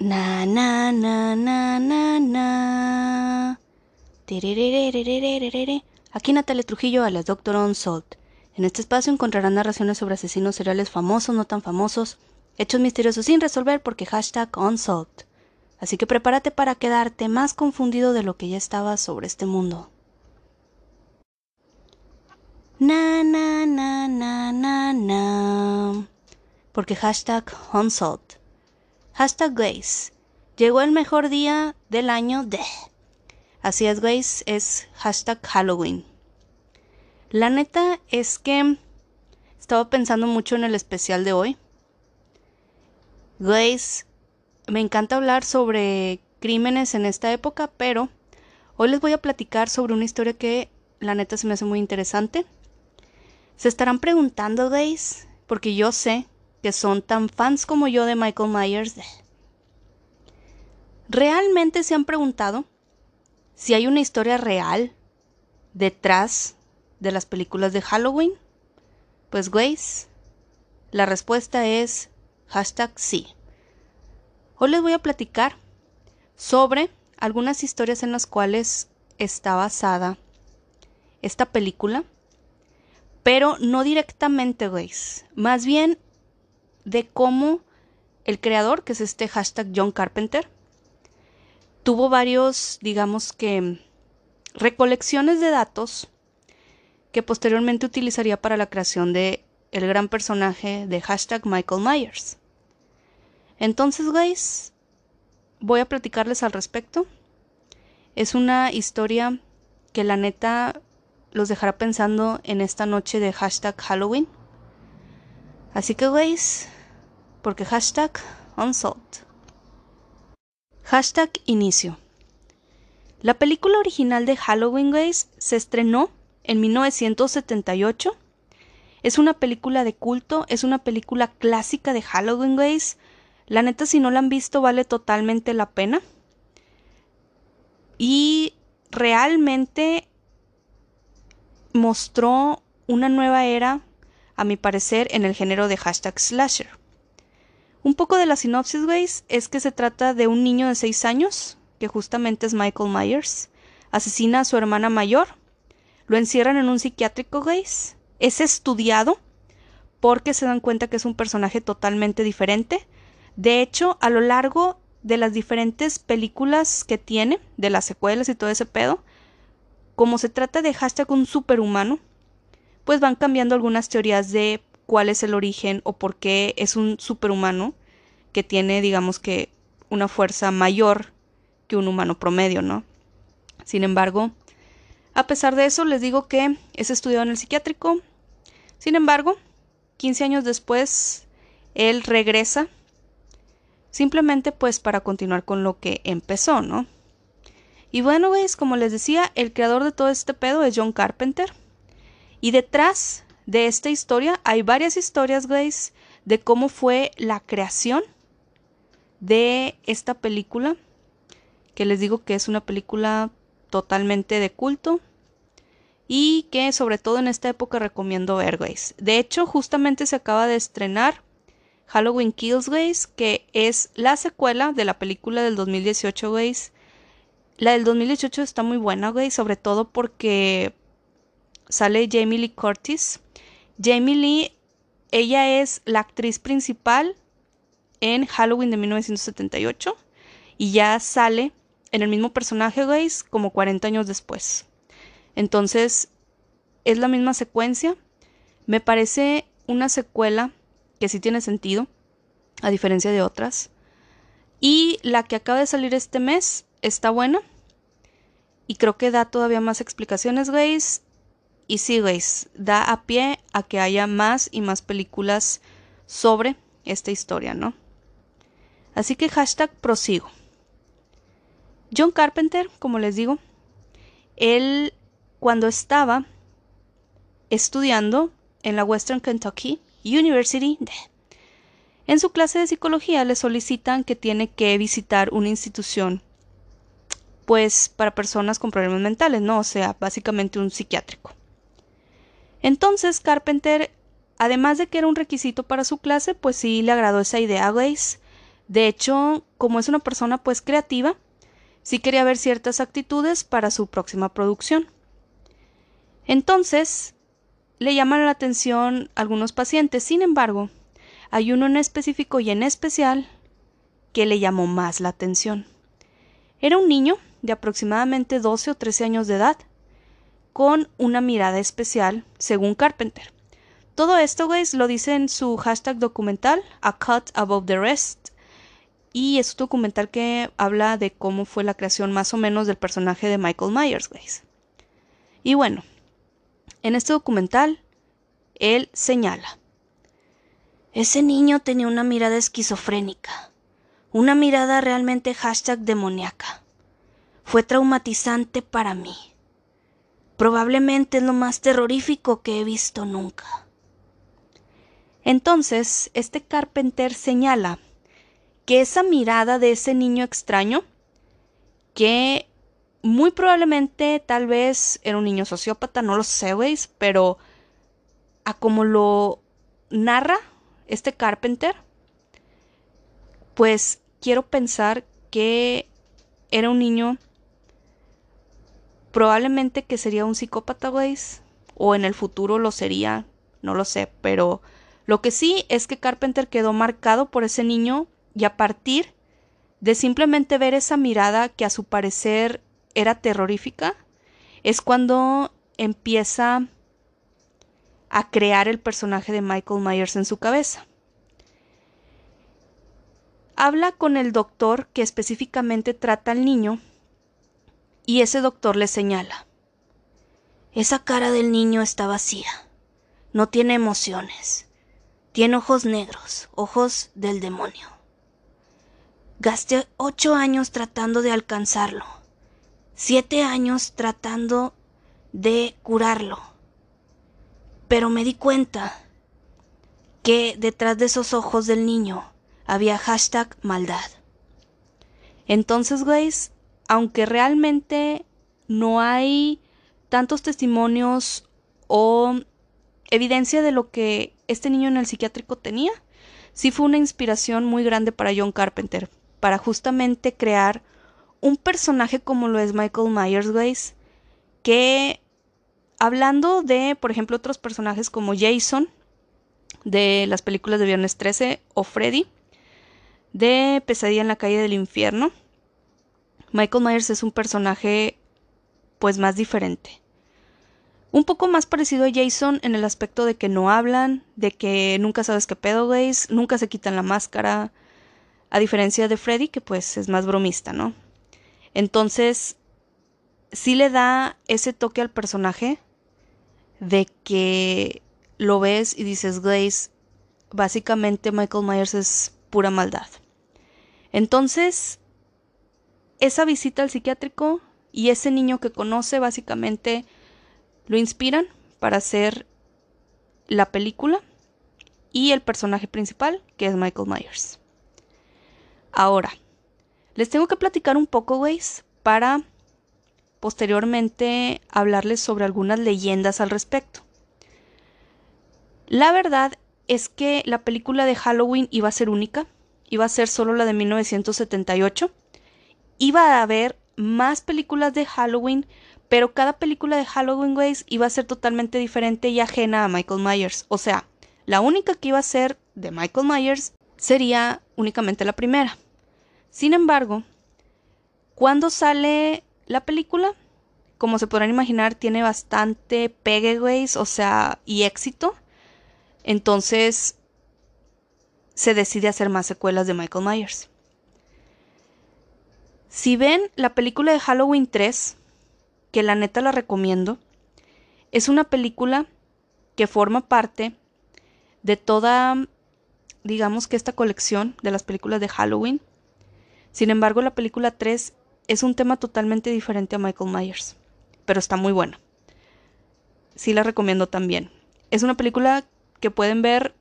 Na na na na na na. Aquí Natalia Trujillo a las Doctor Onsalt. En este espacio encontrarán narraciones sobre asesinos seriales famosos, no tan famosos, hechos misteriosos sin resolver porque hashtag Unsolved. Así que prepárate para quedarte más confundido de lo que ya estabas sobre este mundo. Na na na na na na. Porque hashtag Hashtag Grace. Llegó el mejor día del año de. Así es, Grace, es hashtag Halloween. La neta es que estaba pensando mucho en el especial de hoy. Grace, me encanta hablar sobre crímenes en esta época, pero hoy les voy a platicar sobre una historia que la neta se me hace muy interesante. Se estarán preguntando, Grace, porque yo sé que son tan fans como yo de Michael Myers, ¿realmente se han preguntado si hay una historia real detrás de las películas de Halloween? Pues, Grace, la respuesta es hashtag sí. Hoy les voy a platicar sobre algunas historias en las cuales está basada esta película, pero no directamente, Grace. Más bien de cómo el creador, que es este hashtag John Carpenter, tuvo varios, digamos que, recolecciones de datos que posteriormente utilizaría para la creación de el gran personaje de hashtag Michael Myers. Entonces, guys, voy a platicarles al respecto. Es una historia que la neta los dejará pensando en esta noche de hashtag Halloween. Así que, guys, porque hashtag unsolved. Hashtag inicio. La película original de Halloween Gays se estrenó en 1978. Es una película de culto, es una película clásica de Halloween Gays. La neta, si no la han visto, vale totalmente la pena. Y realmente mostró una nueva era, a mi parecer, en el género de hashtag slasher. Un poco de la sinopsis, guys, es que se trata de un niño de 6 años, que justamente es Michael Myers, asesina a su hermana mayor, lo encierran en un psiquiátrico, guys, es estudiado porque se dan cuenta que es un personaje totalmente diferente. De hecho, a lo largo de las diferentes películas que tiene, de las secuelas y todo ese pedo, como se trata de hashtag un superhumano, pues van cambiando algunas teorías de cuál es el origen o por qué es un superhumano que tiene, digamos que, una fuerza mayor que un humano promedio, ¿no? Sin embargo, a pesar de eso, les digo que es estudiado en el psiquiátrico. Sin embargo, 15 años después, él regresa simplemente pues para continuar con lo que empezó, ¿no? Y bueno, veis, como les decía, el creador de todo este pedo es John Carpenter. Y detrás de esta historia hay varias historias, Grace, de cómo fue la creación de esta película, que les digo que es una película totalmente de culto y que sobre todo en esta época recomiendo ver, Grace. De hecho, justamente se acaba de estrenar Halloween Kills, que es la secuela de la película del 2018, Grace. La del 2018 está muy buena, Grace, sobre todo porque sale Jamie Lee Curtis Jamie Lee, ella es la actriz principal en Halloween de 1978 y ya sale en el mismo personaje, guys, como 40 años después. Entonces, es la misma secuencia. Me parece una secuela que sí tiene sentido, a diferencia de otras. Y la que acaba de salir este mes está buena. Y creo que da todavía más explicaciones, guys. Y sí, guys, da a pie a que haya más y más películas sobre esta historia, ¿no? Así que hashtag prosigo. John Carpenter, como les digo, él cuando estaba estudiando en la Western Kentucky University, en su clase de psicología le solicitan que tiene que visitar una institución pues para personas con problemas mentales, ¿no? O sea, básicamente un psiquiátrico. Entonces Carpenter, además de que era un requisito para su clase, pues sí le agradó esa idea a Grace, De hecho, como es una persona pues creativa, sí quería ver ciertas actitudes para su próxima producción. Entonces, le llaman la atención algunos pacientes, sin embargo, hay uno en específico y en especial que le llamó más la atención. Era un niño de aproximadamente 12 o 13 años de edad, con una mirada especial, según Carpenter. Todo esto, guys, lo dice en su hashtag documental, A Cut Above the Rest, y es un documental que habla de cómo fue la creación más o menos del personaje de Michael Myers. Y bueno, en este documental, él señala. Ese niño tenía una mirada esquizofrénica, una mirada realmente hashtag demoníaca. Fue traumatizante para mí. Probablemente es lo más terrorífico que he visto nunca. Entonces, este Carpenter señala que esa mirada de ese niño extraño, que muy probablemente tal vez era un niño sociópata, no lo sé, veis, pero a como lo narra este Carpenter, pues quiero pensar que era un niño probablemente que sería un psicópata, veis, o en el futuro lo sería, no lo sé, pero lo que sí es que Carpenter quedó marcado por ese niño y a partir de simplemente ver esa mirada que a su parecer era terrorífica, es cuando empieza a crear el personaje de Michael Myers en su cabeza. Habla con el doctor que específicamente trata al niño y ese doctor le señala. Esa cara del niño está vacía. No tiene emociones. Tiene ojos negros, ojos del demonio. Gasté ocho años tratando de alcanzarlo. Siete años tratando de curarlo pero me di cuenta que detrás de esos ojos del niño había hashtag maldad. Entonces, guys, aunque realmente no hay tantos testimonios o evidencia de lo que este niño en el psiquiátrico tenía, sí fue una inspiración muy grande para John Carpenter, para justamente crear un personaje como lo es Michael Myers, que hablando de, por ejemplo, otros personajes como Jason, de las películas de Viernes 13, o Freddy, de Pesadilla en la calle del infierno, Michael Myers es un personaje pues más diferente. Un poco más parecido a Jason en el aspecto de que no hablan, de que nunca sabes qué pedo, guys, nunca se quitan la máscara, a diferencia de Freddy, que pues es más bromista, ¿no? Entonces, sí le da ese toque al personaje de que lo ves y dices, Glaze, básicamente Michael Myers es pura maldad. Entonces, esa visita al psiquiátrico y ese niño que conoce básicamente lo inspiran para hacer la película y el personaje principal, que es Michael Myers. Ahora, les tengo que platicar un poco, Grace, para posteriormente hablarles sobre algunas leyendas al respecto. La verdad es que la película de Halloween iba a ser única, iba a ser solo la de 1978. Iba a haber más películas de Halloween, pero cada película de Halloween Ways iba a ser totalmente diferente y ajena a Michael Myers. O sea, la única que iba a ser de Michael Myers sería únicamente la primera. Sin embargo, cuando sale la película, como se podrán imaginar, tiene bastante pegue, o sea, y éxito. Entonces, se decide hacer más secuelas de Michael Myers. Si ven la película de Halloween 3, que la neta la recomiendo, es una película que forma parte de toda, digamos que esta colección de las películas de Halloween. Sin embargo, la película 3 es un tema totalmente diferente a Michael Myers, pero está muy buena. Sí la recomiendo también. Es una película que pueden ver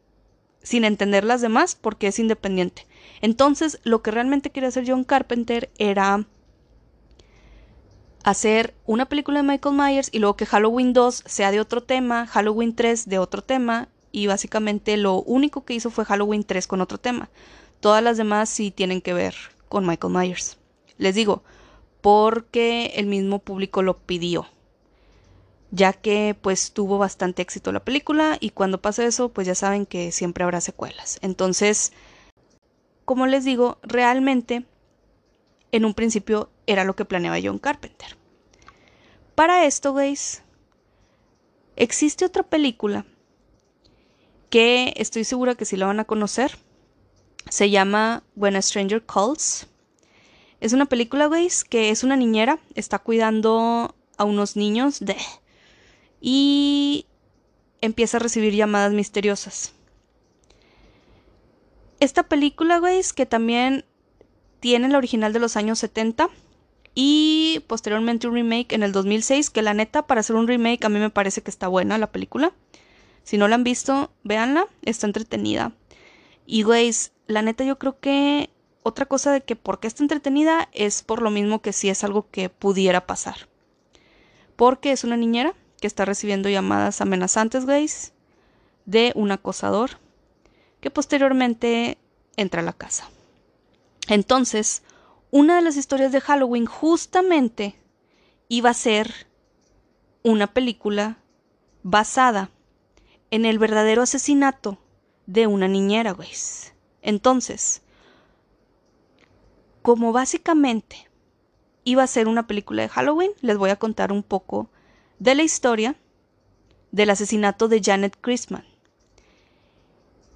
sin entender las demás porque es independiente. Entonces, lo que realmente quería hacer John Carpenter era hacer una película de Michael Myers y luego que Halloween 2 sea de otro tema, Halloween 3 de otro tema y básicamente lo único que hizo fue Halloween 3 con otro tema. Todas las demás sí tienen que ver con Michael Myers. Les digo, porque el mismo público lo pidió. Ya que pues tuvo bastante éxito la película y cuando pasa eso pues ya saben que siempre habrá secuelas. Entonces, como les digo, realmente en un principio era lo que planeaba John Carpenter. Para esto, guys, existe otra película que estoy segura que sí la van a conocer. Se llama When a Stranger Calls. Es una película, guys, que es una niñera, está cuidando a unos niños de... y empieza a recibir llamadas misteriosas. Esta película, guys, que también tiene la original de los años 70 y posteriormente un remake en el 2006, que la neta, para hacer un remake a mí me parece que está buena la película. Si no la han visto, véanla, está entretenida. Y, guys, la neta yo creo que otra cosa de que por qué está entretenida es por lo mismo que si es algo que pudiera pasar. Porque es una niñera que está recibiendo llamadas amenazantes, guys, de un acosador que posteriormente entra a la casa. Entonces, una de las historias de Halloween justamente iba a ser una película basada en el verdadero asesinato de una niñera, güey. Entonces, como básicamente iba a ser una película de Halloween, les voy a contar un poco de la historia del asesinato de Janet Christman.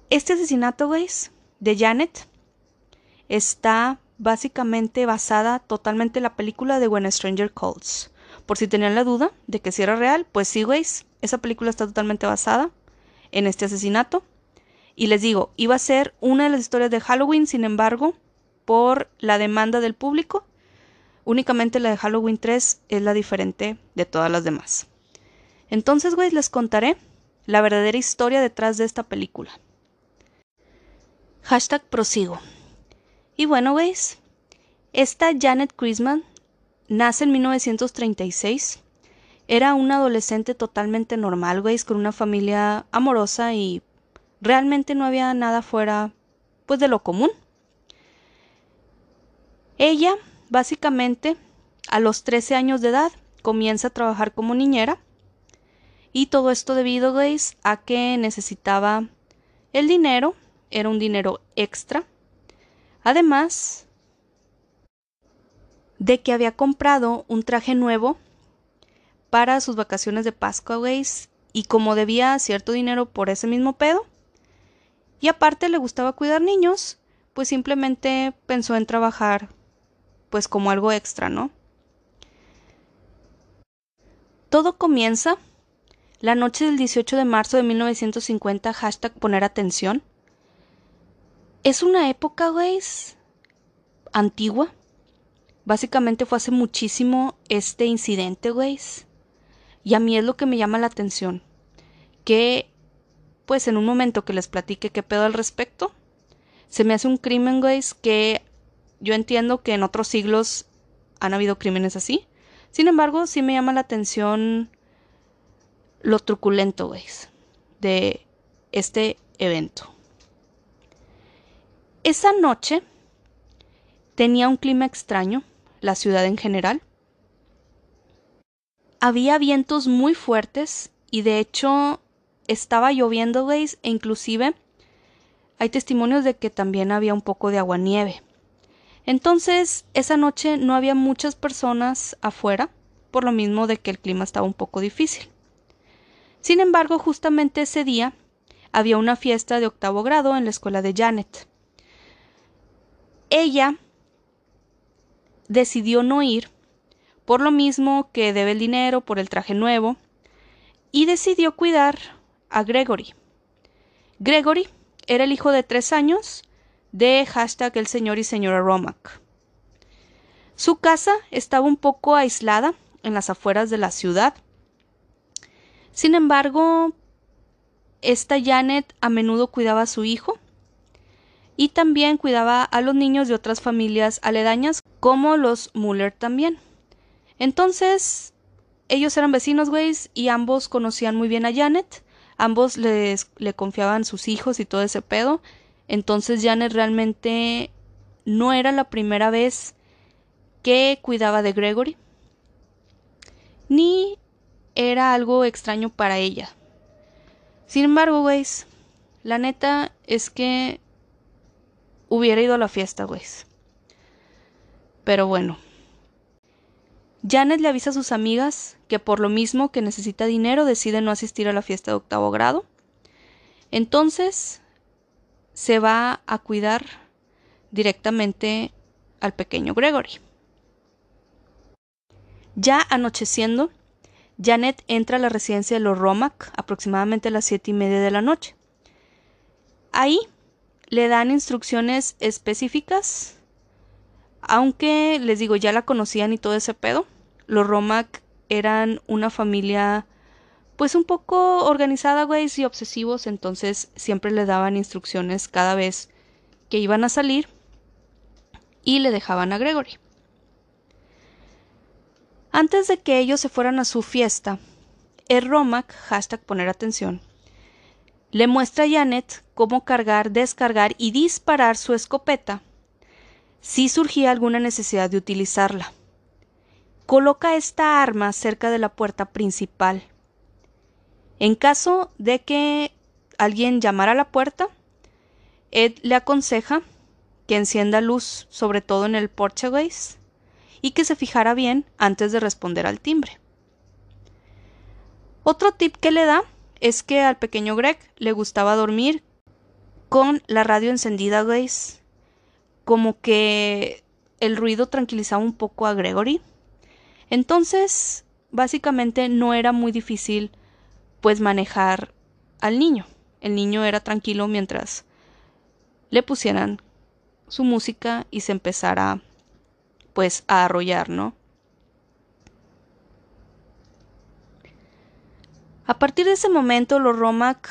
Este asesinato, güey, de Janet está básicamente basada totalmente en la película de When a Stranger Calls. Por si tenían la duda de que si era real, pues sí, güey, esa película está totalmente basada en este asesinato. Y les digo, iba a ser una de las historias de Halloween, sin embargo, por la demanda del público, únicamente la de Halloween 3 es la diferente de todas las demás. Entonces, güey, les contaré la verdadera historia detrás de esta película. Hashtag prosigo. Y bueno, güeyes, esta Janet Christman nace en 1936. Era una adolescente totalmente normal, güeyes, con una familia amorosa y realmente no había nada fuera, pues, de lo común. Ella, básicamente, a los 13 años de edad, comienza a trabajar como niñera. Y todo esto debido, güeyes, a que necesitaba el dinero, era un dinero extra Además de que había comprado un traje nuevo para sus vacaciones de Pascua, güeyes, y como debía cierto dinero por ese mismo pedo, y aparte le gustaba cuidar niños, pues simplemente pensó en trabajar pues como algo extra, ¿no? Todo comienza la noche del 18 de marzo de 1950, hashtag poner atención, es una época, güey, antigua. Básicamente fue hace muchísimo este incidente, güey. Y a mí es lo que me llama la atención. Que, pues en un momento que les platique qué pedo al respecto, se me hace un crimen, güey, que yo entiendo que en otros siglos han habido crímenes así. Sin embargo, sí me llama la atención lo truculento, güey, de este evento. Esa noche tenía un clima extraño, la ciudad en general. Había vientos muy fuertes y de hecho estaba lloviendo, veis, e inclusive hay testimonios de que también había un poco de agua-nieve. Entonces, esa noche no había muchas personas afuera, por lo mismo de que el clima estaba un poco difícil. Sin embargo, justamente ese día había una fiesta de octavo grado en la escuela de Janet. Ella decidió no ir, por lo mismo que debe el dinero por el traje nuevo, y decidió cuidar a Gregory. Gregory era el hijo de tres años de hashtag el señor y señora Romack. Su casa estaba un poco aislada en las afueras de la ciudad. Sin embargo, esta Janet a menudo cuidaba a su hijo y también cuidaba a los niños de otras familias aledañas, como los Muller también. Entonces, ellos eran vecinos, y ambos conocían muy bien a Janet, ambos les, le confiaban sus hijos y todo ese pedo. Entonces Janet realmente no era la primera vez que cuidaba de Gregory, ni era algo extraño para ella. Sin embargo, güeyes, la neta es que hubiera ido a la fiesta, güeyes. Pero bueno. Janet le avisa a sus amigas que por lo mismo que necesita dinero decide no asistir a la fiesta de octavo grado. Entonces se va a cuidar directamente al pequeño Gregory. Ya anocheciendo, Janet entra a la residencia de los Romack aproximadamente a las siete y media de la noche. Ahí le dan instrucciones específicas, aunque les digo, ya la conocían y todo ese pedo. Los Romack eran una familia pues un poco organizada, güey, y obsesivos, entonces siempre le daban instrucciones cada vez que iban a salir y le dejaban a Gregory. Antes de que ellos se fueran a su fiesta, el Romac, hashtag poner atención, le muestra a Janet cómo cargar, descargar y disparar su escopeta si surgía alguna necesidad de utilizarla. Coloca esta arma cerca de la puerta principal. En caso de que alguien llamara a la puerta, Ed le aconseja que encienda luz, sobre todo en el porchegües, y que se fijara bien antes de responder al timbre. Otro tip que le da es que al pequeño Greg le gustaba dormir con la radio encendida, guys. Como que el ruido tranquilizaba un poco a Gregory. Entonces, básicamente no era muy difícil pues manejar al niño. El niño era tranquilo mientras le pusieran su música y se empezara pues a arrollar, ¿no? A partir de ese momento los Romac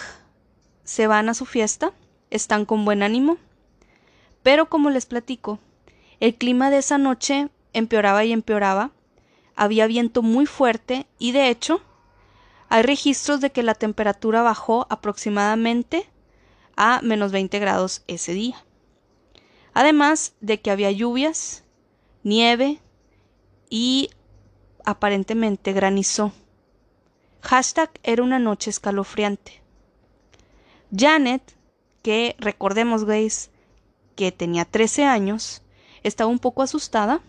se van a su fiesta, están con buen ánimo, pero como les platico, el clima de esa noche empeoraba y empeoraba, había viento muy fuerte y de hecho hay registros de que la temperatura bajó aproximadamente a menos 20 grados ese día. Además de que había lluvias nieve y aparentemente granizó. Hashtag era una noche escalofriante. Janet, que recordemos, guys, que tenía 13 años, estaba un poco asustada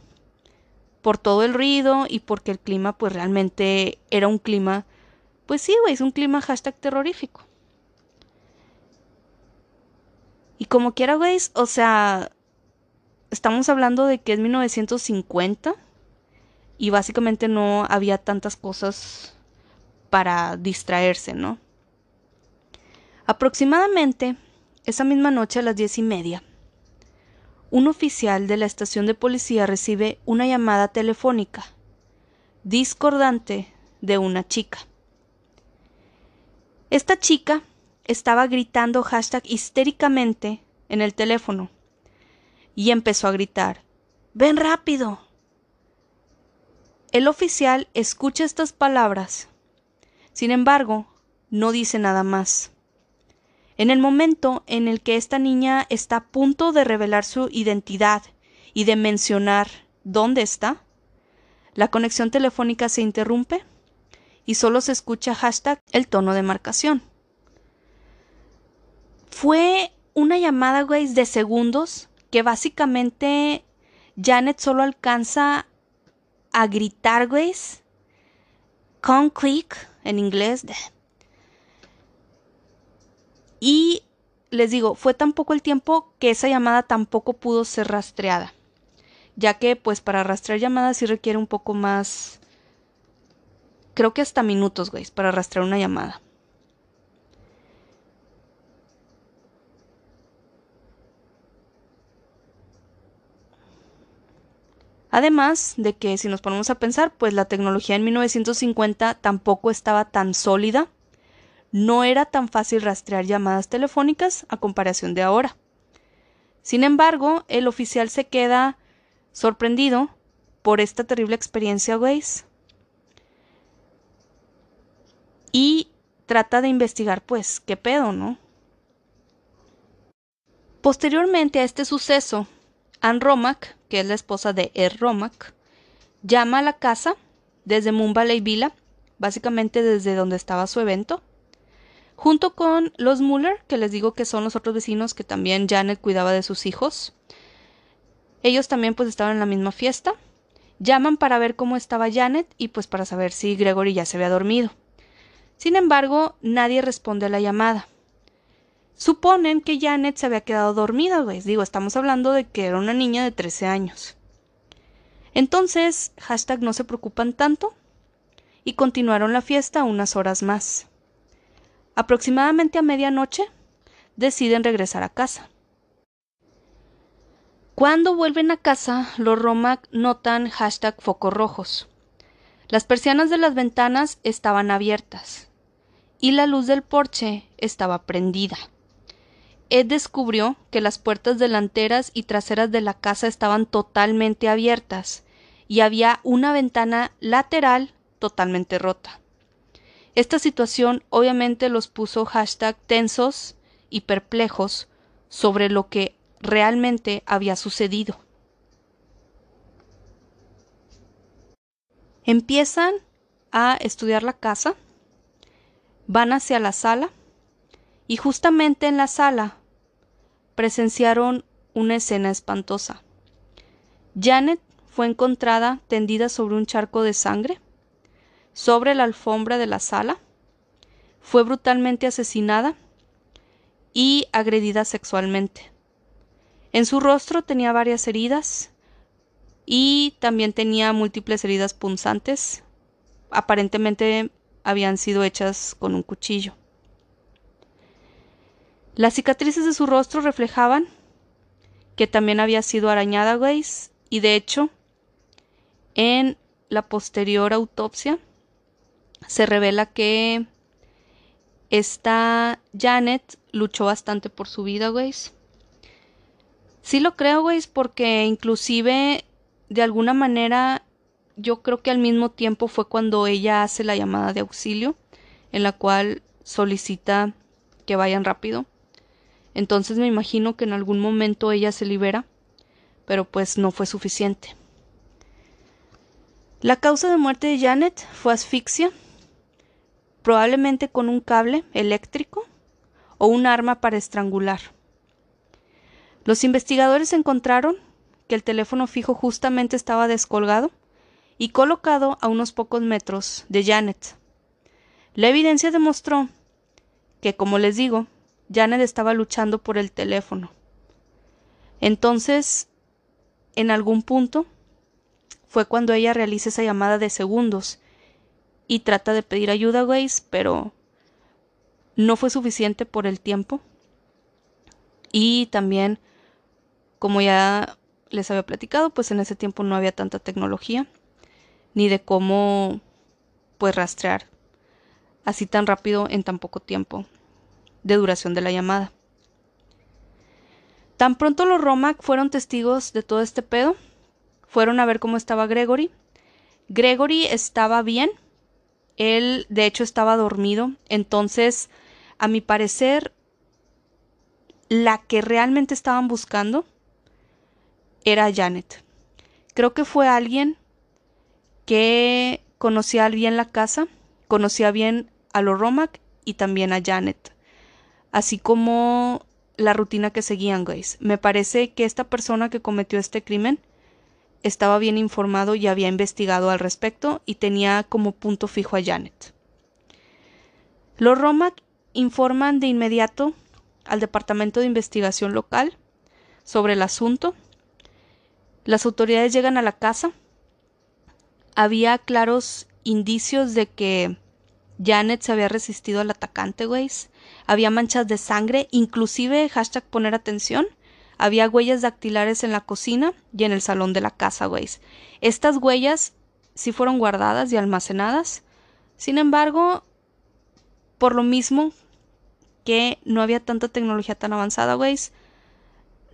por todo el ruido y porque el clima, pues realmente era un clima, pues sí, güey, un clima hashtag terrorífico. Y como quiera, güey, o sea, estamos hablando de que es 1950 y básicamente no había tantas cosas para distraerse, ¿no? Aproximadamente esa misma noche a las diez y media, un oficial de la estación de policía recibe una llamada telefónica discordante de una chica. Esta chica estaba gritando hashtag histéricamente en el teléfono y empezó a gritar Ven rápido. El oficial escucha estas palabras. Sin embargo, no dice nada más. En el momento en el que esta niña está a punto de revelar su identidad y de mencionar dónde está, la conexión telefónica se interrumpe y solo se escucha el tono de marcación. Fue una llamada, güey, de segundos que básicamente Janet solo alcanza a gritar, güey. Con en inglés. Y les digo, fue tan poco el tiempo que esa llamada tampoco pudo ser rastreada. Ya que, pues, para rastrear llamadas sí requiere un poco más. Creo que hasta minutos, güey, para rastrear una llamada. Además de que si nos ponemos a pensar, pues la tecnología en 1950 tampoco estaba tan sólida, no era tan fácil rastrear llamadas telefónicas a comparación de ahora. Sin embargo, el oficial se queda sorprendido por esta terrible experiencia, Waze, y trata de investigar, pues, qué pedo, ¿no? Posteriormente a este suceso, Ann Romack, que es la esposa de Er Romack, llama a la casa desde Valley Villa, básicamente desde donde estaba su evento, junto con los Muller, que les digo que son los otros vecinos que también Janet cuidaba de sus hijos. Ellos también pues estaban en la misma fiesta. Llaman para ver cómo estaba Janet y pues para saber si Gregory ya se había dormido. Sin embargo, nadie responde a la llamada. Suponen que Janet se había quedado dormida, güey. Digo, estamos hablando de que era una niña de 13 años. Entonces, hashtag no se preocupan tanto y continuaron la fiesta unas horas más. Aproximadamente a medianoche, deciden regresar a casa. Cuando vuelven a casa, los Romac notan hashtag focos rojos. Las persianas de las ventanas estaban abiertas y la luz del porche estaba prendida. Ed descubrió que las puertas delanteras y traseras de la casa estaban totalmente abiertas y había una ventana lateral totalmente rota. Esta situación obviamente los puso hashtag tensos y perplejos sobre lo que realmente había sucedido. Empiezan a estudiar la casa, van hacia la sala y justamente en la sala presenciaron una escena espantosa. Janet fue encontrada tendida sobre un charco de sangre, sobre la alfombra de la sala, fue brutalmente asesinada y agredida sexualmente. En su rostro tenía varias heridas y también tenía múltiples heridas punzantes. Aparentemente habían sido hechas con un cuchillo. Las cicatrices de su rostro reflejaban que también había sido arañada Grace y de hecho en la posterior autopsia se revela que esta Janet luchó bastante por su vida, Grace. Sí lo creo, Grace, porque inclusive de alguna manera yo creo que al mismo tiempo fue cuando ella hace la llamada de auxilio en la cual solicita que vayan rápido. Entonces me imagino que en algún momento ella se libera, pero pues no fue suficiente. La causa de muerte de Janet fue asfixia, probablemente con un cable eléctrico o un arma para estrangular. Los investigadores encontraron que el teléfono fijo justamente estaba descolgado y colocado a unos pocos metros de Janet. La evidencia demostró que, como les digo, Janet estaba luchando por el teléfono. Entonces, en algún punto, fue cuando ella realiza esa llamada de segundos y trata de pedir ayuda Grace, pero no fue suficiente por el tiempo. Y también, como ya les había platicado, pues en ese tiempo no había tanta tecnología, ni de cómo pues rastrear así tan rápido en tan poco tiempo de duración de la llamada. Tan pronto los Romac fueron testigos de todo este pedo, fueron a ver cómo estaba Gregory. Gregory estaba bien, él de hecho estaba dormido, entonces, a mi parecer, la que realmente estaban buscando era Janet. Creo que fue alguien que conocía bien la casa, conocía bien a los Romac y también a Janet así como la rutina que seguían, Grace. Me parece que esta persona que cometió este crimen estaba bien informado y había investigado al respecto y tenía como punto fijo a Janet. Los Romac informan de inmediato al Departamento de Investigación local sobre el asunto. Las autoridades llegan a la casa. Había claros indicios de que Janet se había resistido al atacante, güey. Había manchas de sangre, inclusive, poner atención, había huellas dactilares en la cocina y en el salón de la casa, güey. Estas huellas sí fueron guardadas y almacenadas. Sin embargo, por lo mismo que no había tanta tecnología tan avanzada, güey,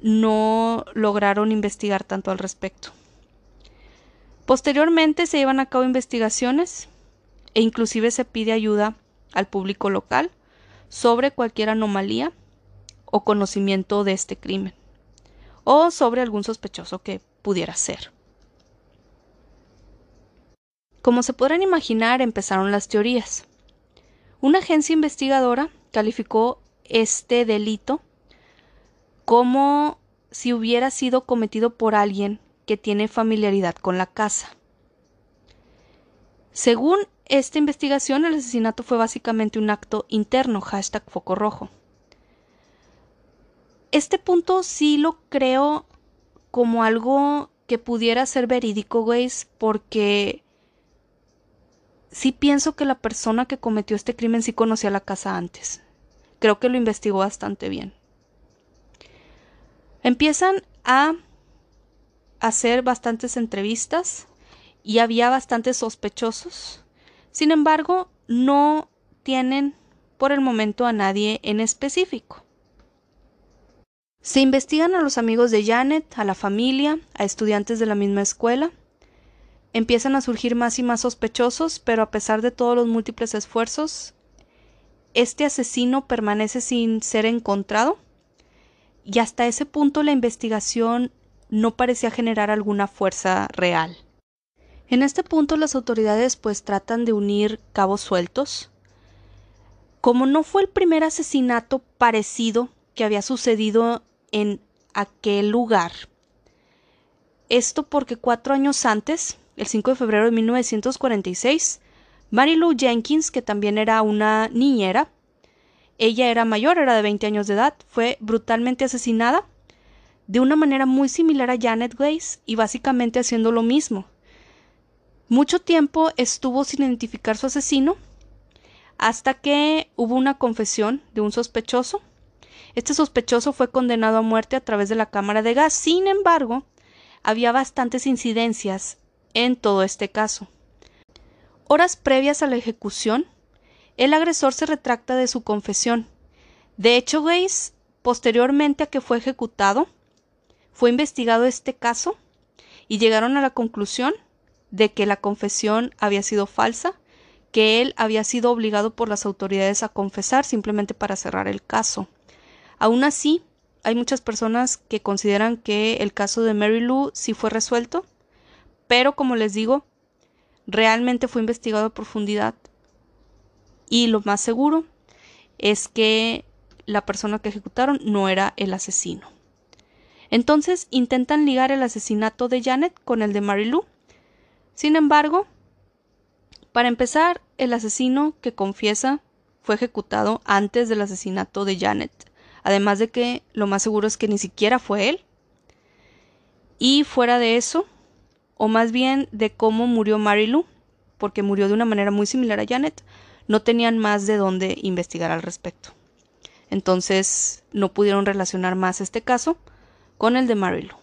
no lograron investigar tanto al respecto. Posteriormente se llevan a cabo investigaciones e inclusive se pide ayuda al público local sobre cualquier anomalía o conocimiento de este crimen, o sobre algún sospechoso que pudiera ser. Como se podrán imaginar, empezaron las teorías. Una agencia investigadora calificó este delito como si hubiera sido cometido por alguien que tiene familiaridad con la casa. Según esta investigación, el asesinato fue básicamente un acto interno, foco rojo. Este punto sí lo creo como algo que pudiera ser verídico, güey, porque sí pienso que la persona que cometió este crimen sí conocía la casa antes. Creo que lo investigó bastante bien. Empiezan a hacer bastantes entrevistas y había bastantes sospechosos. Sin embargo, no tienen por el momento a nadie en específico. Se investigan a los amigos de Janet, a la familia, a estudiantes de la misma escuela, Empiezan a surgir más y más sospechosos, pero a pesar de todos los múltiples esfuerzos, este asesino permanece sin ser encontrado y hasta ese punto la investigación no parecía generar alguna fuerza real. En este punto las autoridades pues tratan de unir cabos sueltos. Como no fue el primer asesinato parecido que había sucedido en aquel lugar, esto porque cuatro años antes, el 5 de febrero de 1946, Mary Lou Jenkins, que también era una niñera, ella era mayor, era de 20 años de edad, fue brutalmente asesinada de una manera muy similar a Janet Glaze y básicamente haciendo lo mismo. Mucho tiempo estuvo sin identificar su asesino hasta que hubo una confesión de un sospechoso. Este sospechoso fue condenado a muerte a través de la cámara de gas. Sin embargo, había bastantes incidencias en todo este caso. Horas previas a la ejecución, el agresor se retracta de su confesión. De hecho, Weiss, posteriormente a que fue ejecutado, fue investigado este caso y llegaron a la conclusión de que la confesión había sido falsa, que él había sido obligado por las autoridades a confesar simplemente para cerrar el caso. Aún así, hay muchas personas que consideran que el caso de Mary Lou sí fue resuelto pero como les digo, realmente fue investigado a profundidad y lo más seguro es que la persona que ejecutaron no era el asesino. Entonces intentan ligar el asesinato de Janet con el de Mary Lou. Sin embargo, para empezar, el asesino que confiesa fue ejecutado antes del asesinato de Janet. Además de que lo más seguro es que ni siquiera fue él. Y fuera de eso, o más bien de cómo murió Marilu, porque murió de una manera muy similar a Janet, no tenían más de dónde investigar al respecto. Entonces no pudieron relacionar más este caso con el de Marilu.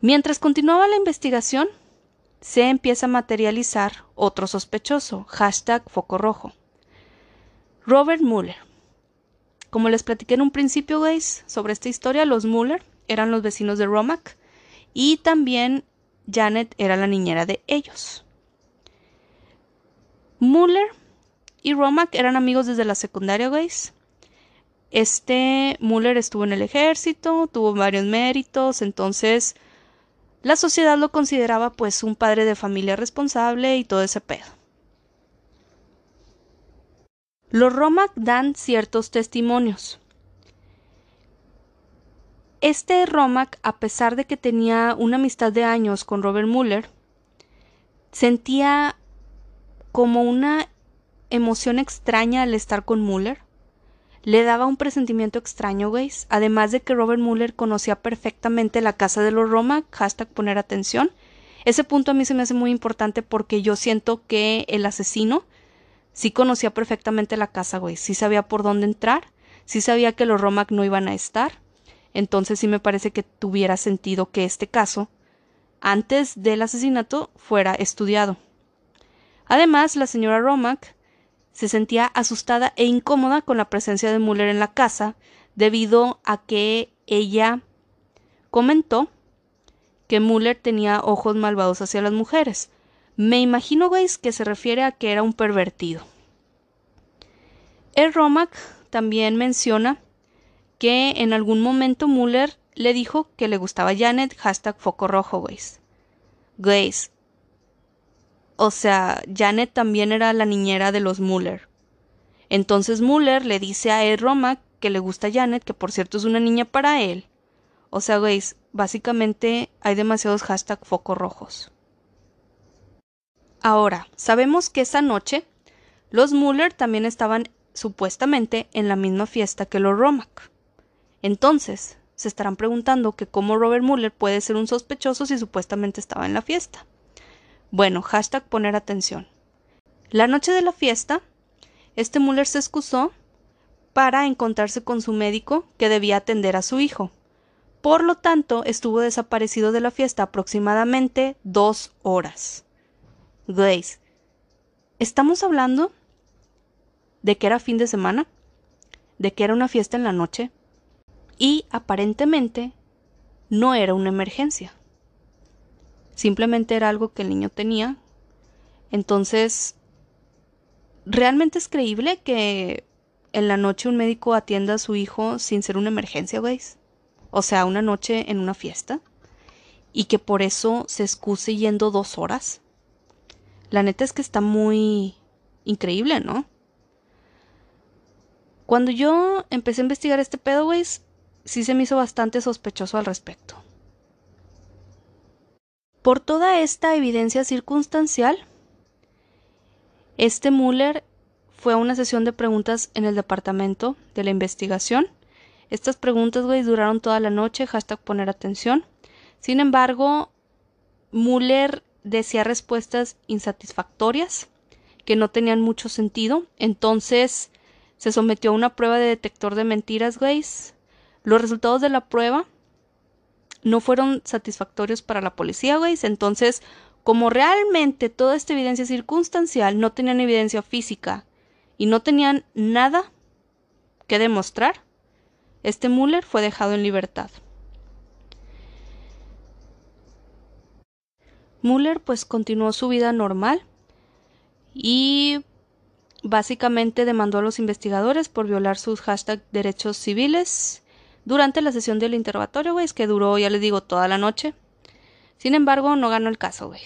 Mientras continuaba la investigación, se empieza a materializar otro sospechoso, hashtag foco rojo. Robert Muller. Como les platiqué en un principio, guys, sobre esta historia, los Muller eran los vecinos de Romac y también Janet era la niñera de ellos. Muller y Romack eran amigos desde la secundaria, guys. Este Muller estuvo en el ejército, tuvo varios méritos, entonces la sociedad lo consideraba pues un padre de familia responsable y todo ese pedo. Los Romack dan ciertos testimonios. Este Romack, a pesar de que tenía una amistad de años con Robert Muller, sentía como una emoción extraña al estar con Muller. Le daba un presentimiento extraño, güeyes. Además de que Robert Muller conocía perfectamente la casa de los Romack, hashtag poner atención. Ese punto a mí se me hace muy importante porque yo siento que el asesino sí conocía perfectamente la casa, güey. Sí sabía por dónde entrar, sí sabía que los Romack no iban a estar entonces sí me parece que tuviera sentido que este caso, antes del asesinato, fuera estudiado. Además, la señora Romack se sentía asustada e incómoda con la presencia de Muller en la casa, debido a que ella comentó que Muller tenía ojos malvados hacia las mujeres. Me imagino, veis, que se refiere a que era un pervertido. El Romack también menciona que en algún momento Muller le dijo que le gustaba Janet, hashtag foco rojo. Güeyes. O sea, Janet también era la niñera de los Muller. Entonces Muller le dice a Ed Roma que le gusta Janet, que por cierto es una niña para él. O sea, güeyes, básicamente hay demasiados hashtag focos rojos. Ahora, sabemos que esa noche los Muller también estaban supuestamente en la misma fiesta que los Romack. Entonces, se estarán preguntando que cómo Robert Mueller puede ser un sospechoso si supuestamente estaba en la fiesta. Bueno, hashtag poner atención. La noche de la fiesta, este Mueller se excusó para encontrarse con su médico que debía atender a su hijo. Por lo tanto, estuvo desaparecido de la fiesta aproximadamente dos horas. Grace, ¿estamos hablando de que era fin de semana? ¿De que era una fiesta en la noche? y aparentemente no era una emergencia. Simplemente era algo que el niño tenía. Entonces, ¿realmente es creíble que en la noche un médico atienda a su hijo sin ser una emergencia, güeyes? O sea, una noche en una fiesta. Y que por eso se excuse yendo dos horas. La neta es que está muy increíble, ¿no? Cuando yo empecé a investigar este pedo, güeyes, sí se me hizo bastante sospechoso al respecto. Por toda esta evidencia circunstancial, este Muller fue a una sesión de preguntas en el departamento de la investigación. Estas preguntas, güey, duraron toda la noche, hashtag poner atención. Sin embargo, Muller decía respuestas insatisfactorias que no tenían mucho sentido. Entonces se sometió a una prueba de detector de mentiras, güey, los resultados de la prueba no fueron satisfactorios para la policía, güey. Entonces, como realmente toda esta evidencia circunstancial no tenían evidencia física y no tenían nada que demostrar, este Muller fue dejado en libertad. Muller pues continuó su vida normal y básicamente demandó a los investigadores por violar sus hashtag derechos civiles durante la sesión del interrogatorio, güey, que duró, ya les digo, toda la noche. Sin embargo, no ganó el caso, güey.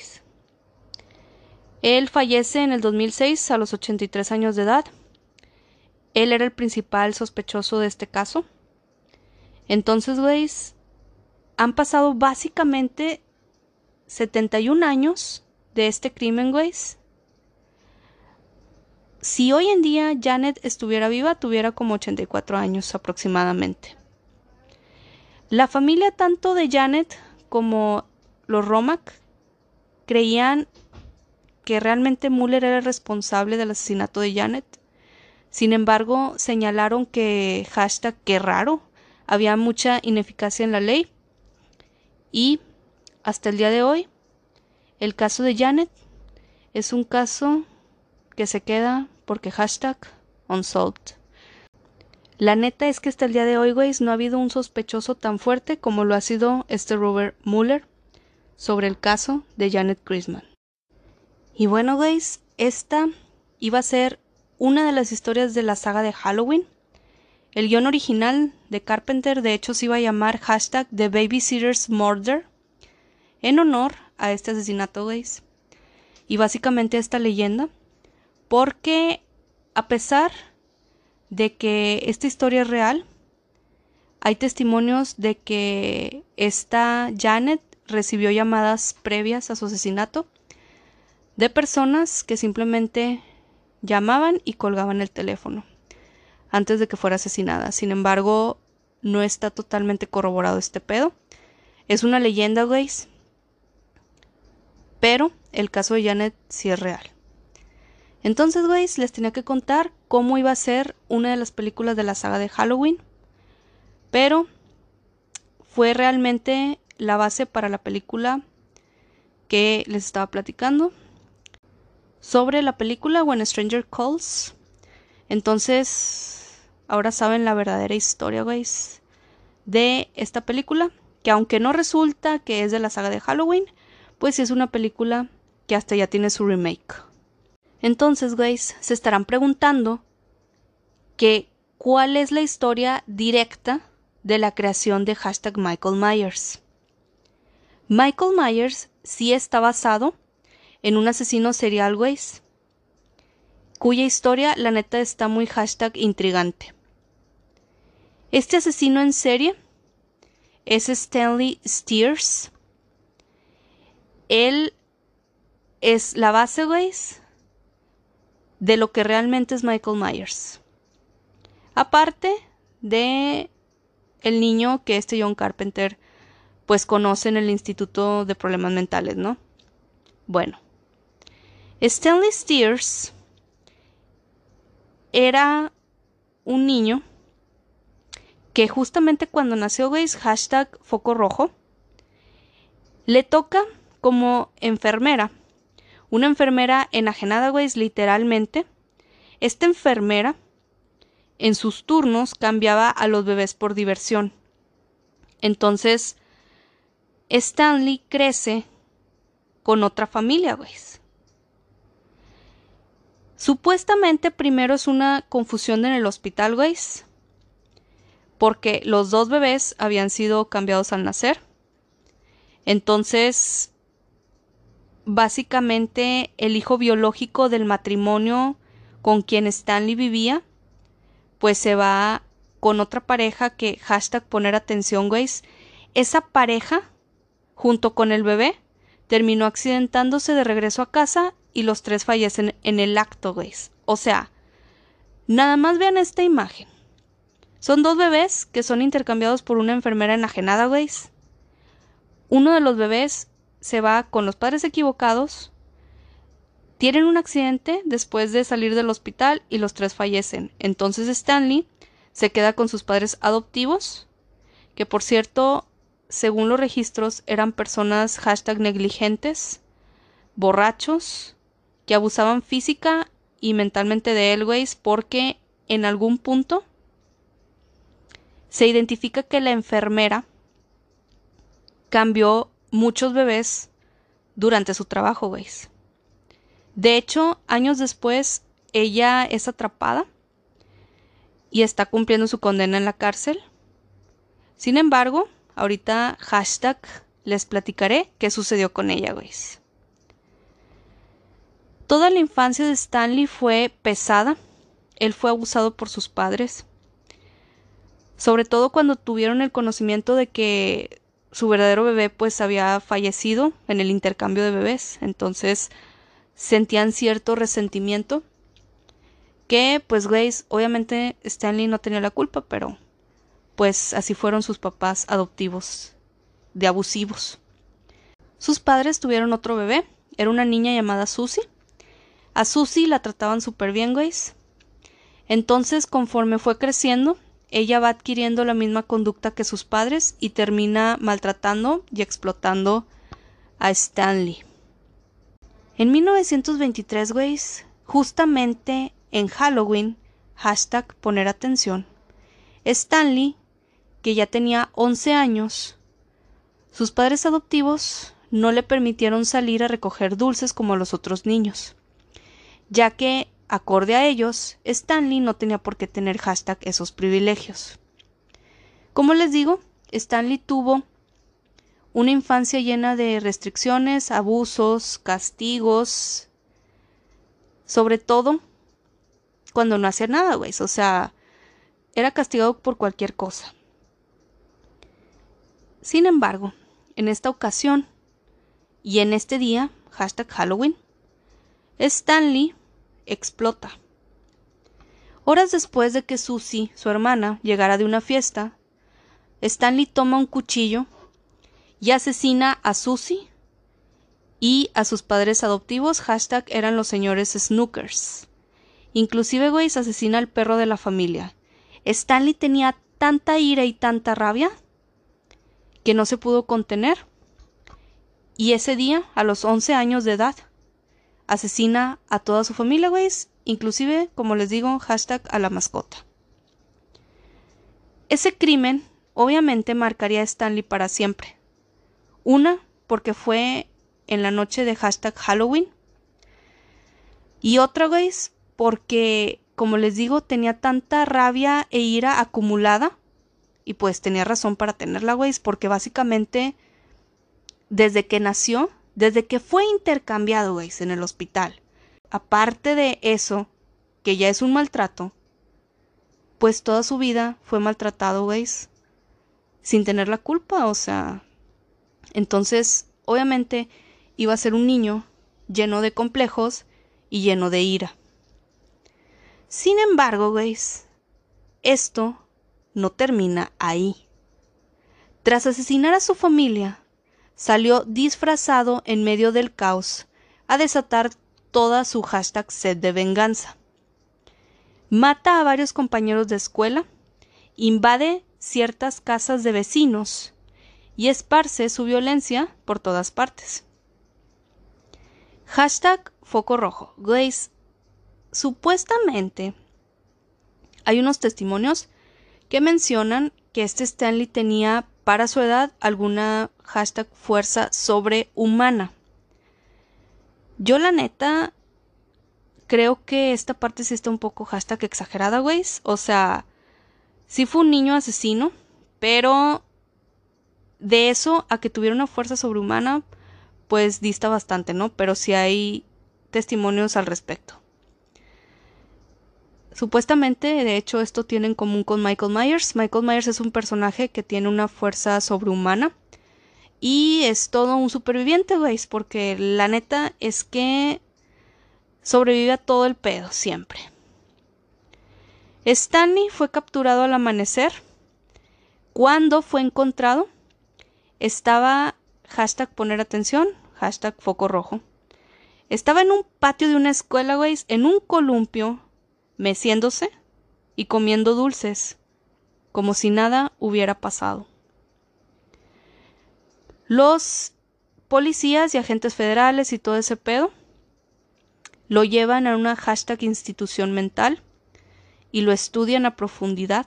Él fallece en el 2006 a los 83 años de edad. Él era el principal sospechoso de este caso. Entonces, güey, han pasado básicamente 71 años de este crimen, güey. Si hoy en día Janet estuviera viva, tuviera como 84 años aproximadamente. La familia tanto de Janet como los Romack creían que realmente Muller era el responsable del asesinato de Janet. Sin embargo, señalaron que hashtag qué raro, había mucha ineficacia en la ley y hasta el día de hoy el caso de Janet es un caso que se queda porque hashtag unsolved. La neta es que hasta el día de hoy, güey, no ha habido un sospechoso tan fuerte como lo ha sido este Robert Mueller sobre el caso de Janet Christman. Y bueno, guys, esta iba a ser una de las historias de la saga de Halloween. El guion original de Carpenter de hecho se iba a llamar hashtag The Babysitter's Murder en honor a este asesinato, guys. Y básicamente esta leyenda, porque a pesar de que esta historia es real. Hay testimonios de que esta Janet recibió llamadas previas a su asesinato de personas que simplemente llamaban y colgaban el teléfono antes de que fuera asesinada. Sin embargo, no está totalmente corroborado este pedo. Es una leyenda, güeyes. Pero el caso de Janet sí es real. Entonces, güey, les tenía que contar cómo iba a ser una de las películas de la saga de Halloween. Pero fue realmente la base para la película que les estaba platicando. Sobre la película When Stranger Calls. Entonces, ahora saben la verdadera historia, güey, de esta película. Que aunque no resulta que es de la saga de Halloween, pues es una película que hasta ya tiene su remake. Entonces, guys, se estarán preguntando que cuál es la historia directa de la creación de hashtag Michael Myers. Michael Myers sí está basado en un asesino serial, ways, cuya historia la neta está muy hashtag intrigante. Este asesino en serie es Stanley Steers. Él es la base, ways, de lo que realmente es Michael Myers. Aparte de el niño que este John Carpenter pues conoce en el Instituto de Problemas Mentales, ¿no? Bueno, Stanley Steers era un niño que justamente cuando nació, veis, hashtag foco rojo, le toca como enfermera, una enfermera enajenada, güey, literalmente. Esta enfermera en sus turnos cambiaba a los bebés por diversión. Entonces, Stanley crece con otra familia, güey. Supuestamente primero es una confusión en el hospital, güey, porque los dos bebés habían sido cambiados al nacer. Entonces, básicamente el hijo biológico del matrimonio con quien Stanley vivía pues se va con otra pareja que hashtag poner atención, güey. Esa pareja, junto con el bebé, terminó accidentándose de regreso a casa y los tres fallecen en el acto, güey. O sea, nada más vean esta imagen. Son dos bebés que son intercambiados por una enfermera enajenada, güey. Uno de los bebés se va con los padres equivocados tienen un accidente después de salir del hospital y los tres fallecen. Entonces Stanley se queda con sus padres adoptivos, que por cierto, según los registros, eran personas hashtag negligentes, borrachos, que abusaban física y mentalmente de Elways porque en algún punto se identifica que la enfermera cambió muchos bebés durante su trabajo, ¿veis? De hecho, años después, ella es atrapada y está cumpliendo su condena en la cárcel. Sin embargo, ahorita hashtag les platicaré qué sucedió con ella, güey. Toda la infancia de Stanley fue pesada. Él fue abusado por sus padres. Sobre todo cuando tuvieron el conocimiento de que su verdadero bebé pues había fallecido en el intercambio de bebés. Entonces sentían cierto resentimiento. Que, pues, Grace, obviamente Stanley no tenía la culpa, pero pues así fueron sus papás adoptivos, de abusivos. Sus padres tuvieron otro bebé, era una niña llamada Susie. A Susie la trataban súper bien, Grace. Entonces, conforme fue creciendo, ella va adquiriendo la misma conducta que sus padres y termina maltratando y explotando a Stanley. En 1923, güey, justamente en Halloween, hashtag poner atención, Stanley, que ya tenía 11 años, sus padres adoptivos no le permitieron salir a recoger dulces como los otros niños, ya que, acorde a ellos, Stanley no tenía por qué tener hashtag esos privilegios. Como les digo, Stanley tuvo una infancia llena de restricciones, abusos, castigos, sobre todo cuando no hacía nada, güey. O sea, era castigado por cualquier cosa. Sin embargo, en esta ocasión y en este día, hashtag Halloween, Stanley explota. Horas después de que Susie, su hermana, llegara de una fiesta, Stanley toma un cuchillo y asesina a Susie y a sus padres adoptivos, hashtag eran los señores Snookers. Inclusive, güey, asesina al perro de la familia. Stanley tenía tanta ira y tanta rabia que no se pudo contener. Y ese día, a los 11 años de edad, asesina a toda su familia, güey, inclusive, como les digo, hashtag a la mascota. Ese crimen obviamente marcaría a Stanley para siempre. Una, porque fue en la noche de hashtag Halloween. Y otra, vez porque como les digo, tenía tanta rabia e ira acumulada. Y pues tenía razón para tenerla, güey, porque básicamente desde que nació, desde que fue intercambiado, güey, en el hospital, aparte de eso, que ya es un maltrato, pues toda su vida fue maltratado, güey, sin tener la culpa, o sea, entonces, obviamente, iba a ser un niño lleno de complejos y lleno de ira. Sin embargo, güey, esto no termina ahí. Tras asesinar a su familia, salió disfrazado en medio del caos a desatar toda su hashtag sed de venganza. Mata a varios compañeros de escuela, invade ciertas casas de vecinos y esparce su violencia por todas partes. Hashtag foco rojo. Grace, supuestamente hay unos testimonios que mencionan que este Stanley tenía para su edad alguna hashtag fuerza sobrehumana. Yo la neta creo que esta parte sí está un poco hashtag exagerada, güey. O sea, sí fue un niño asesino, pero de eso a que tuviera una fuerza sobrehumana, pues dista bastante, ¿no? Pero sí hay testimonios al respecto. Supuestamente, de hecho, esto tiene en común con Michael Myers. Michael Myers es un personaje que tiene una fuerza sobrehumana y es todo un superviviente, güey, porque la neta es que sobrevive a todo el pedo siempre. Stanley fue capturado al amanecer. Cuando fue encontrado, estaba hashtag poner atención, hashtag foco rojo. Estaba en un patio de una escuela, güey, en un columpio meciéndose y comiendo dulces, como si nada hubiera pasado. Los policías y agentes federales y todo ese pedo lo llevan a una hashtag institución mental y lo estudian a profundidad.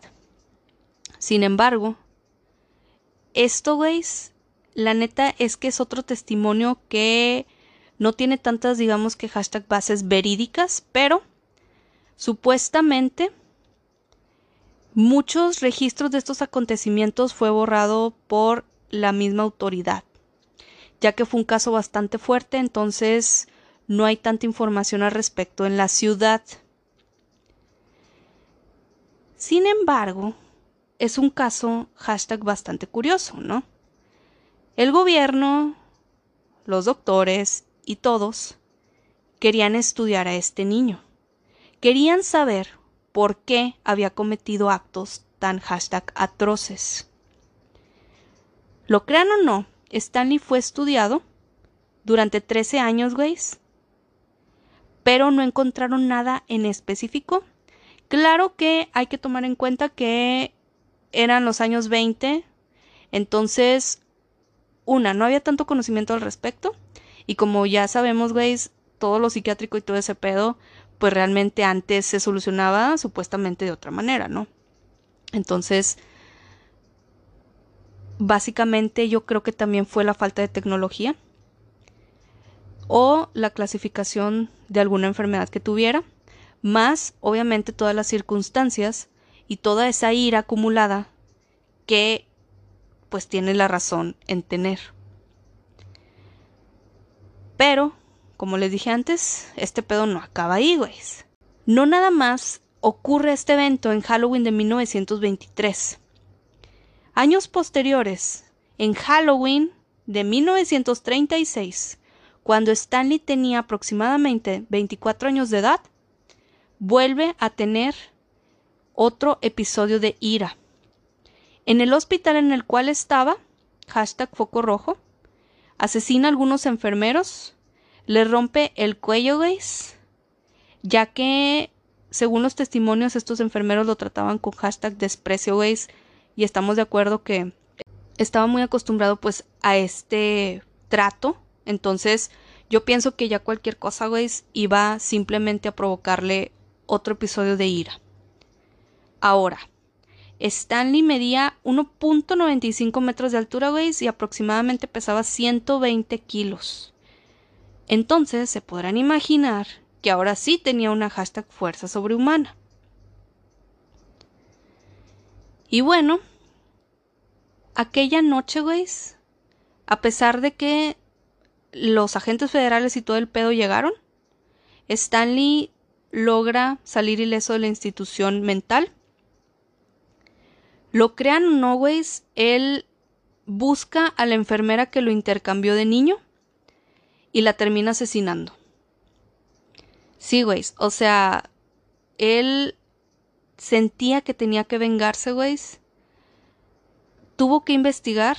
Sin embargo, esto, veis, la neta es que es otro testimonio que no tiene tantas, digamos que hashtag bases verídicas, pero Supuestamente, muchos registros de estos acontecimientos fue borrado por la misma autoridad, ya que fue un caso bastante fuerte, entonces no hay tanta información al respecto en la ciudad. Sin embargo, es un caso bastante curioso, ¿no? El gobierno, los doctores y todos querían estudiar a este niño. Querían saber por qué había cometido actos tan hashtag atroces. Lo crean o no, Stanley fue estudiado durante 13 años, güeyes, pero no encontraron nada en específico. Claro que hay que tomar en cuenta que eran los años 20, entonces, una, no había tanto conocimiento al respecto, y como ya sabemos, güeyes, todo lo psiquiátrico y todo ese pedo, pues realmente antes se solucionaba supuestamente de otra manera, ¿no? Entonces, básicamente yo creo que también fue la falta de tecnología o la clasificación de alguna enfermedad que tuviera, más obviamente todas las circunstancias y toda esa ira acumulada que pues tiene la razón en tener. Pero como les dije antes, este pedo no acaba ahí, güey. No nada más ocurre este evento en Halloween de 1923. Años posteriores, en Halloween de 1936, cuando Stanley tenía aproximadamente 24 años de edad, vuelve a tener otro episodio de ira. En el hospital en el cual estaba, hashtag foco rojo, asesina a algunos enfermeros, le rompe el cuello, guys, ya que según los testimonios estos enfermeros lo trataban con hashtag desprecio, guys, y estamos de acuerdo que estaba muy acostumbrado pues a este trato, entonces yo pienso que ya cualquier cosa, guys, iba simplemente a provocarle otro episodio de ira. Ahora, Stanley medía 1.95 metros de altura, guys, y aproximadamente pesaba 120 kilos. Entonces se podrán imaginar que ahora sí tenía una hashtag fuerza sobrehumana. Y bueno, aquella noche, güey, a pesar de que los agentes federales y todo el pedo llegaron, Stanley logra salir ileso de la institución mental. Lo crean o no, güey, él busca a la enfermera que lo intercambió de niño y la termina asesinando. Sí, güey, o sea, él sentía que tenía que vengarse, güey. Tuvo que investigar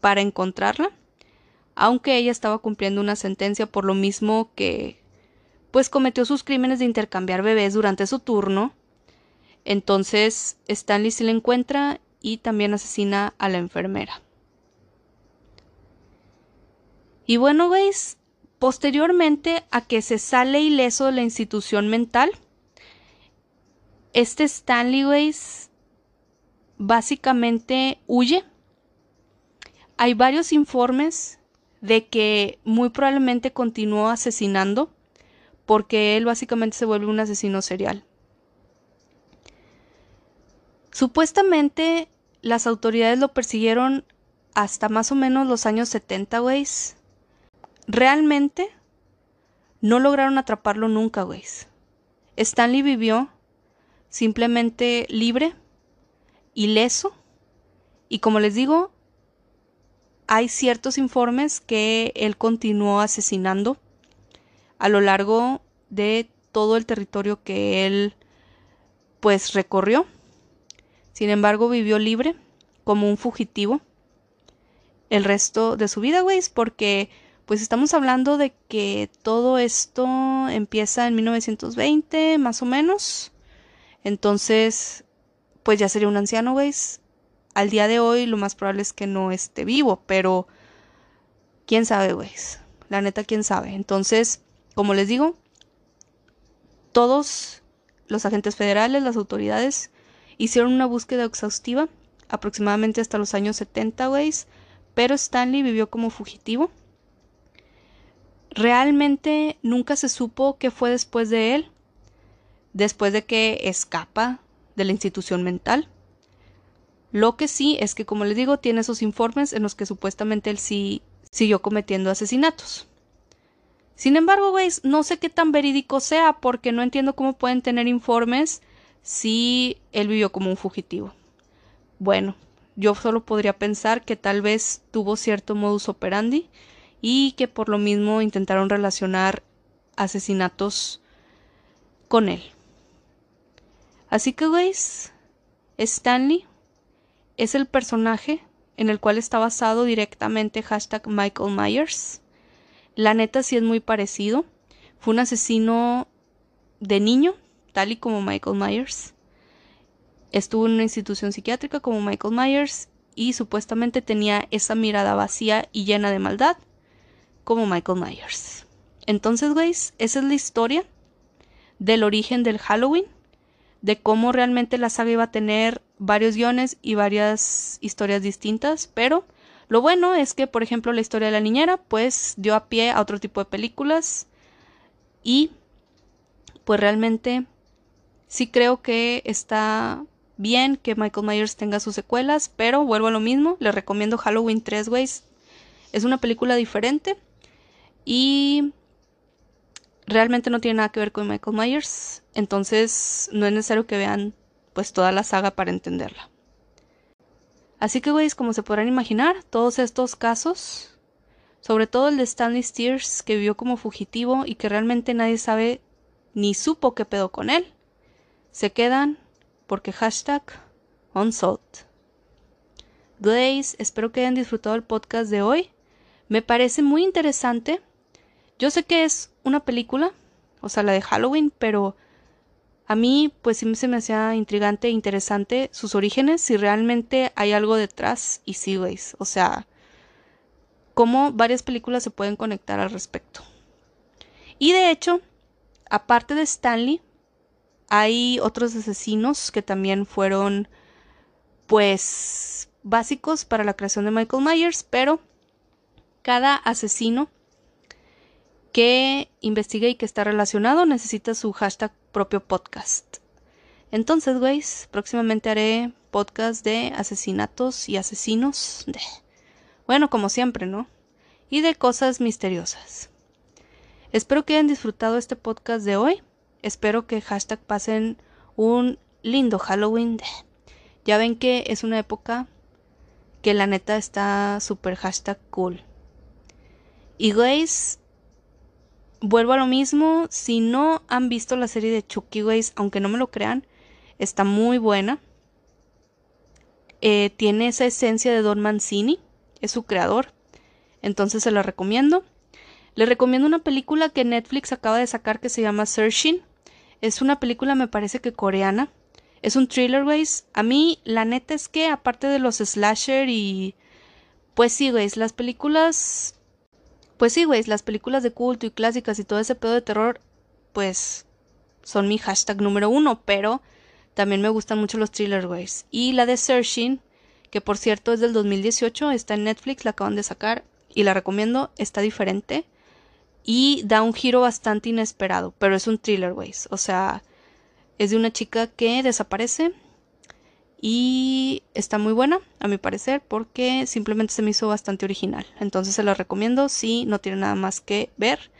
para encontrarla, aunque ella estaba cumpliendo una sentencia por lo mismo que pues cometió sus crímenes de intercambiar bebés durante su turno. Entonces Stanley se la encuentra y también asesina a la enfermera. Y bueno, veis, posteriormente a que se sale ileso de la institución mental, este Stanley Weiss básicamente huye. Hay varios informes de que muy probablemente continuó asesinando porque él básicamente se vuelve un asesino serial. Supuestamente las autoridades lo persiguieron hasta más o menos los años 70, güeyes. Realmente no lograron atraparlo nunca, güeyes. Stanley vivió simplemente libre, ileso, y como les digo, hay ciertos informes que él continuó asesinando a lo largo de todo el territorio que él pues recorrió. Sin embargo, vivió libre como un fugitivo el resto de su vida, güey, porque pues estamos hablando de que todo esto empieza en 1920, más o menos. Entonces, pues ya sería un anciano, güey. Al día de hoy lo más probable es que no esté vivo, pero quién sabe, güey. La neta, quién sabe. Entonces, como les digo, todos los agentes federales, las autoridades, hicieron una búsqueda exhaustiva, aproximadamente hasta los años 70, güey, pero Stanley vivió como fugitivo. Realmente nunca se supo qué fue después de él, después de que escapa de la institución mental. Lo que sí es que, como les digo, tiene esos informes en los que supuestamente él sí siguió cometiendo asesinatos. Sin embargo, güey, no sé qué tan verídico sea porque no entiendo cómo pueden tener informes si él vivió como un fugitivo. Bueno, yo solo podría pensar que tal vez tuvo cierto modus operandi y que por lo mismo intentaron relacionar asesinatos con él. Así que, güeyes, Stanley es el personaje en el cual está basado directamente hashtag Michael Myers. La neta sí es muy parecido. Fue un asesino de niño, tal y como Michael Myers. Estuvo en una institución psiquiátrica como Michael Myers y supuestamente tenía esa mirada vacía y llena de maldad como Michael Myers. Entonces, guys, esa es la historia del origen del Halloween, de cómo realmente la saga iba a tener varios guiones y varias historias distintas, pero lo bueno es que, por ejemplo, la historia de la niñera, pues dio a pie a otro tipo de películas y pues realmente sí creo que está bien que Michael Myers tenga sus secuelas, pero vuelvo a lo mismo, les recomiendo Halloween 3 Ways. Es una película diferente y realmente no tiene nada que ver con Michael Myers, entonces no es necesario que vean pues toda la saga para entenderla. Así que, güeyes, como se podrán imaginar, todos estos casos, sobre todo el de Stanley Steers, que vivió como fugitivo y que realmente nadie sabe ni supo qué pedo con él, se quedan porque hashtag unsolved. Glaze, espero que hayan disfrutado el podcast de hoy. Me parece muy interesante. Yo sé que es una película, o sea, la de Halloween, pero a mí, pues sí se me hacía intrigante e interesante sus orígenes, si realmente hay algo detrás, y sí, veis, o sea, cómo varias películas se pueden conectar al respecto. Y de hecho, aparte de Stanley, hay otros asesinos que también fueron, pues, básicos para la creación de Michael Myers, pero cada asesino que investigue y que está relacionado necesita su hashtag propio podcast. Entonces, güeyes, próximamente haré podcast de asesinatos y asesinos. De... Bueno, como siempre, ¿no? Y de cosas misteriosas. Espero que hayan disfrutado este podcast de hoy. Espero que hashtag pasen un lindo Halloween. Ya ven que es una época que la neta está súper hashtag cool. Y güeyes, vuelvo a lo mismo. Si no han visto la serie de Chucky, güeyes, aunque no me lo crean, está muy buena. Eh, tiene esa esencia de Don Mancini, es su creador. Entonces se la recomiendo. Le recomiendo una película que Netflix acaba de sacar que se llama Searching. Es una película, me parece que coreana. Es un thriller, güeyes. A mí, la neta es que, aparte de los slasher y. Pues sí, güeyes, las películas. Pues sí, güeyes, las películas de culto y clásicas y todo ese pedo de terror, pues. Son mi hashtag número uno, pero también me gustan mucho los thrillers, güeyes. Y la de Searching, que por cierto es del 2018, está en Netflix, la acaban de sacar y la recomiendo, está diferente y da un giro bastante inesperado, pero es un thriller, güeyes. O sea, es de una chica que desaparece y está muy buena, a mi parecer, porque simplemente se me hizo bastante original. Entonces se la recomiendo si no tiene nada más que ver.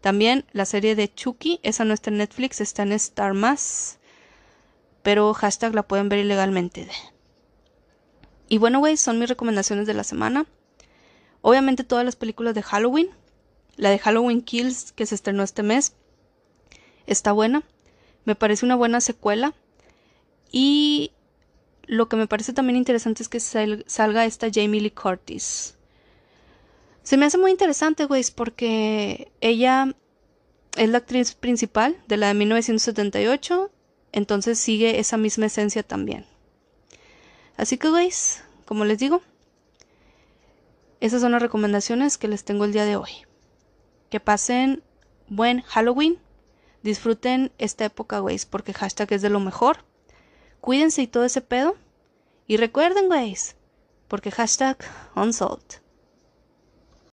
También la serie de Chucky, esa no está en Netflix, está en Star Más pero hashtag la pueden ver ilegalmente. Y bueno, güey, son mis recomendaciones de la semana. Obviamente todas las películas de Halloween. La de Halloween Kills, que se estrenó este mes, está buena. Me parece una buena secuela. Y lo que me parece también interesante es que salga esta Jamie Lee Curtis. Se me hace muy interesante, güey, porque ella es la actriz principal de la de 1978 entonces sigue esa misma esencia también. Así que, guys, como les digo, esas son las recomendaciones que les tengo el día de hoy. Que pasen buen Halloween. Disfruten esta época, guys, porque hashtag es de lo mejor. Cuídense y todo ese pedo. Y recuerden, guys, porque hashtag unsolved.